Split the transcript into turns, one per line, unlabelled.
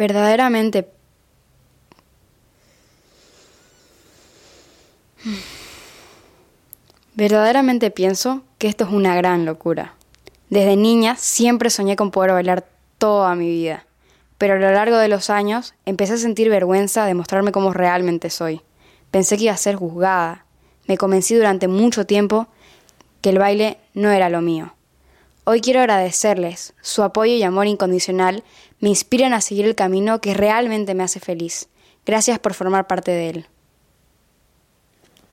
Verdaderamente... Verdaderamente pienso que esto es una gran locura. Desde niña siempre soñé con poder bailar toda mi vida, pero a lo largo de los años empecé a sentir vergüenza de mostrarme como realmente soy. Pensé que iba a ser juzgada. Me convencí durante mucho tiempo que el baile no era lo mío. Hoy quiero agradecerles. Su apoyo y amor incondicional me inspiran a seguir el camino que realmente me hace feliz. Gracias por formar parte de él.